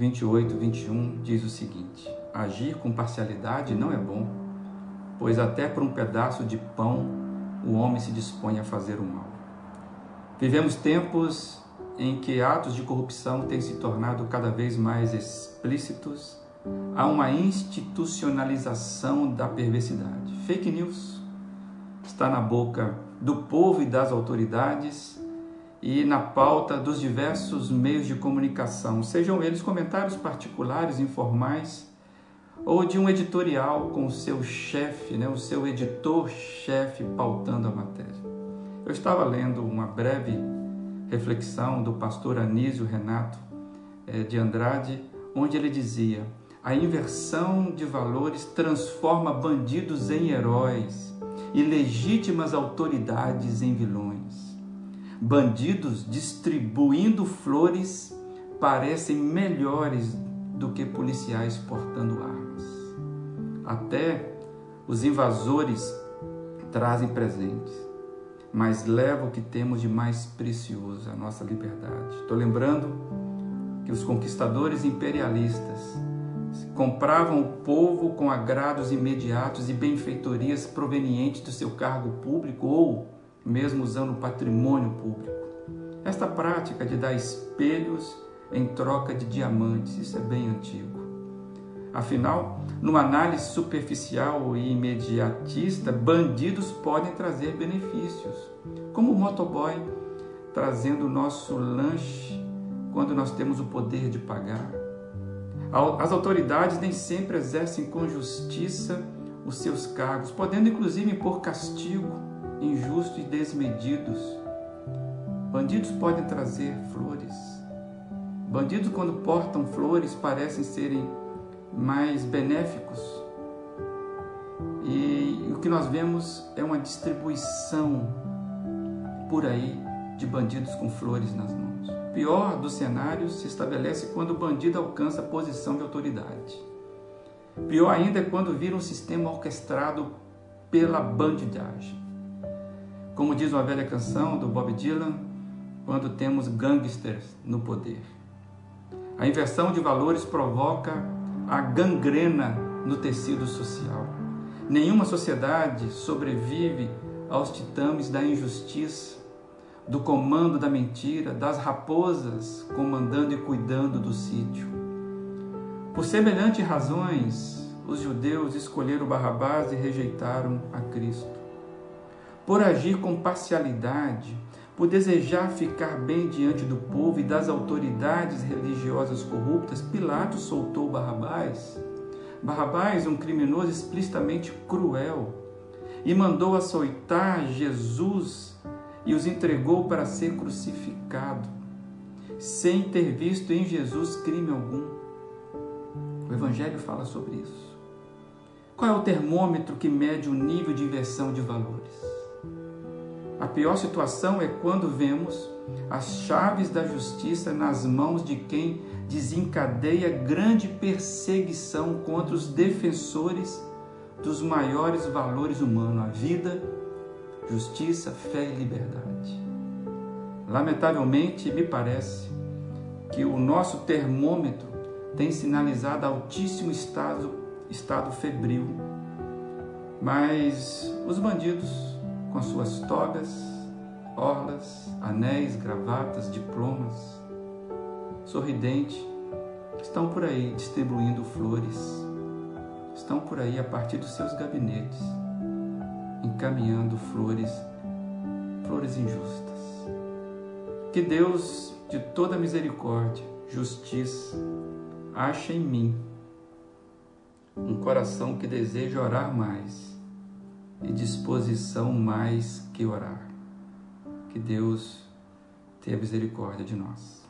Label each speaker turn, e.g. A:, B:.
A: Provérbios 28, 21 diz o seguinte: Agir com parcialidade não é bom, pois até por um pedaço de pão o homem se dispõe a fazer o mal. Vivemos tempos em que atos de corrupção têm se tornado cada vez mais explícitos, há uma institucionalização da perversidade. Fake news está na boca do povo e das autoridades e na pauta dos diversos meios de comunicação, sejam eles comentários particulares, informais, ou de um editorial com o seu chefe, né, o seu editor-chefe pautando a matéria. Eu estava lendo uma breve reflexão do pastor Anísio Renato eh, de Andrade, onde ele dizia: a inversão de valores transforma bandidos em heróis e legítimas autoridades em vilões. Bandidos distribuindo flores parecem melhores do que policiais portando armas. Até os invasores trazem presentes, mas levam o que temos de mais precioso, a nossa liberdade. Estou lembrando que os conquistadores imperialistas compravam o povo com agrados imediatos e benfeitorias provenientes do seu cargo público ou mesmo usando patrimônio público. Esta prática de dar espelhos em troca de diamantes, isso é bem antigo. Afinal, numa análise superficial e imediatista, bandidos podem trazer benefícios, como o motoboy trazendo o nosso lanche quando nós temos o poder de pagar. As autoridades nem sempre exercem com justiça os seus cargos, podendo inclusive impor castigo injustos e desmedidos. Bandidos podem trazer flores. Bandidos, quando portam flores, parecem serem mais benéficos. E o que nós vemos é uma distribuição por aí de bandidos com flores nas mãos. O pior dos cenários se estabelece quando o bandido alcança a posição de autoridade. Pior ainda é quando vira um sistema orquestrado pela bandidagem. Como diz uma velha canção do Bob Dylan, quando temos gangsters no poder. A inversão de valores provoca a gangrena no tecido social. Nenhuma sociedade sobrevive aos titames da injustiça, do comando da mentira, das raposas comandando e cuidando do sítio. Por semelhantes razões, os judeus escolheram Barrabás e rejeitaram a Cristo por agir com parcialidade, por desejar ficar bem diante do povo e das autoridades religiosas corruptas, Pilatos soltou Barrabás. Barrabás, um criminoso explicitamente cruel, e mandou açoitar Jesus e os entregou para ser crucificado, sem ter visto em Jesus crime algum. O Evangelho fala sobre isso. Qual é o termômetro que mede o nível de inversão de valores? A pior situação é quando vemos as chaves da justiça nas mãos de quem desencadeia grande perseguição contra os defensores dos maiores valores humanos, a vida, justiça, fé e liberdade. Lamentavelmente, me parece que o nosso termômetro tem sinalizado altíssimo estado, estado febril, mas os bandidos com suas togas, orlas, anéis, gravatas, diplomas, sorridente, estão por aí distribuindo flores, estão por aí a partir dos seus gabinetes, encaminhando flores, flores injustas. Que Deus, de toda misericórdia, justiça, ache em mim um coração que deseja orar mais e disposição mais que orar. Que Deus tenha misericórdia de nós.